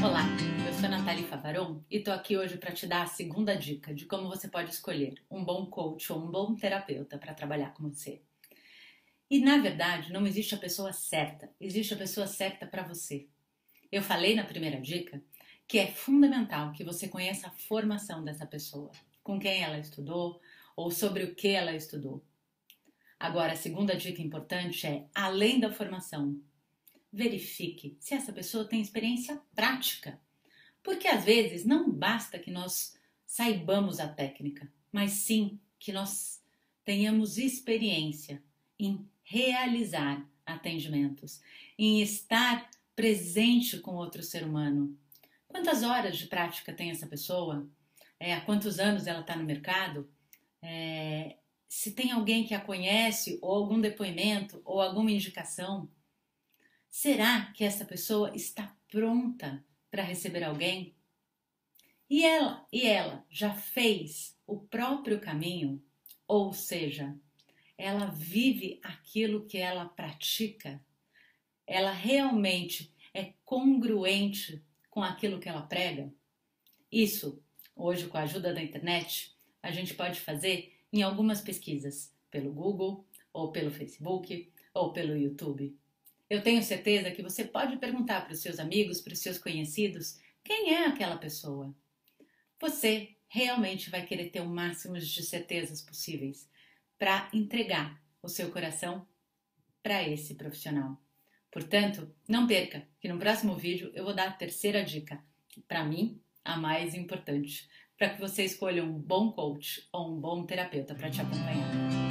Olá, eu sou Nathalie Favaron e tô aqui hoje para te dar a segunda dica de como você pode escolher um bom coach ou um bom terapeuta para trabalhar com você. E na verdade, não existe a pessoa certa, existe a pessoa certa para você. Eu falei na primeira dica que é fundamental que você conheça a formação dessa pessoa, com quem ela estudou ou sobre o que ela estudou. Agora, a segunda dica importante é, além da formação, verifique se essa pessoa tem experiência prática. Porque às vezes não basta que nós saibamos a técnica, mas sim que nós tenhamos experiência em realizar atendimentos, em estar presente com outro ser humano. Quantas horas de prática tem essa pessoa? É, há quantos anos ela está no mercado? É, se tem alguém que a conhece, ou algum depoimento, ou alguma indicação. Será que essa pessoa está pronta para receber alguém? E ela, e ela já fez o próprio caminho, ou seja, ela vive aquilo que ela pratica, ela realmente é congruente com aquilo que ela prega? Isso, hoje com a ajuda da internet, a gente pode fazer em algumas pesquisas, pelo Google, ou pelo Facebook, ou pelo YouTube. Eu tenho certeza que você pode perguntar para os seus amigos, para os seus conhecidos, quem é aquela pessoa. Você realmente vai querer ter o máximo de certezas possíveis para entregar o seu coração para esse profissional. Portanto, não perca que no próximo vídeo eu vou dar a terceira dica, para mim, a mais importante, para que você escolha um bom coach ou um bom terapeuta para te acompanhar.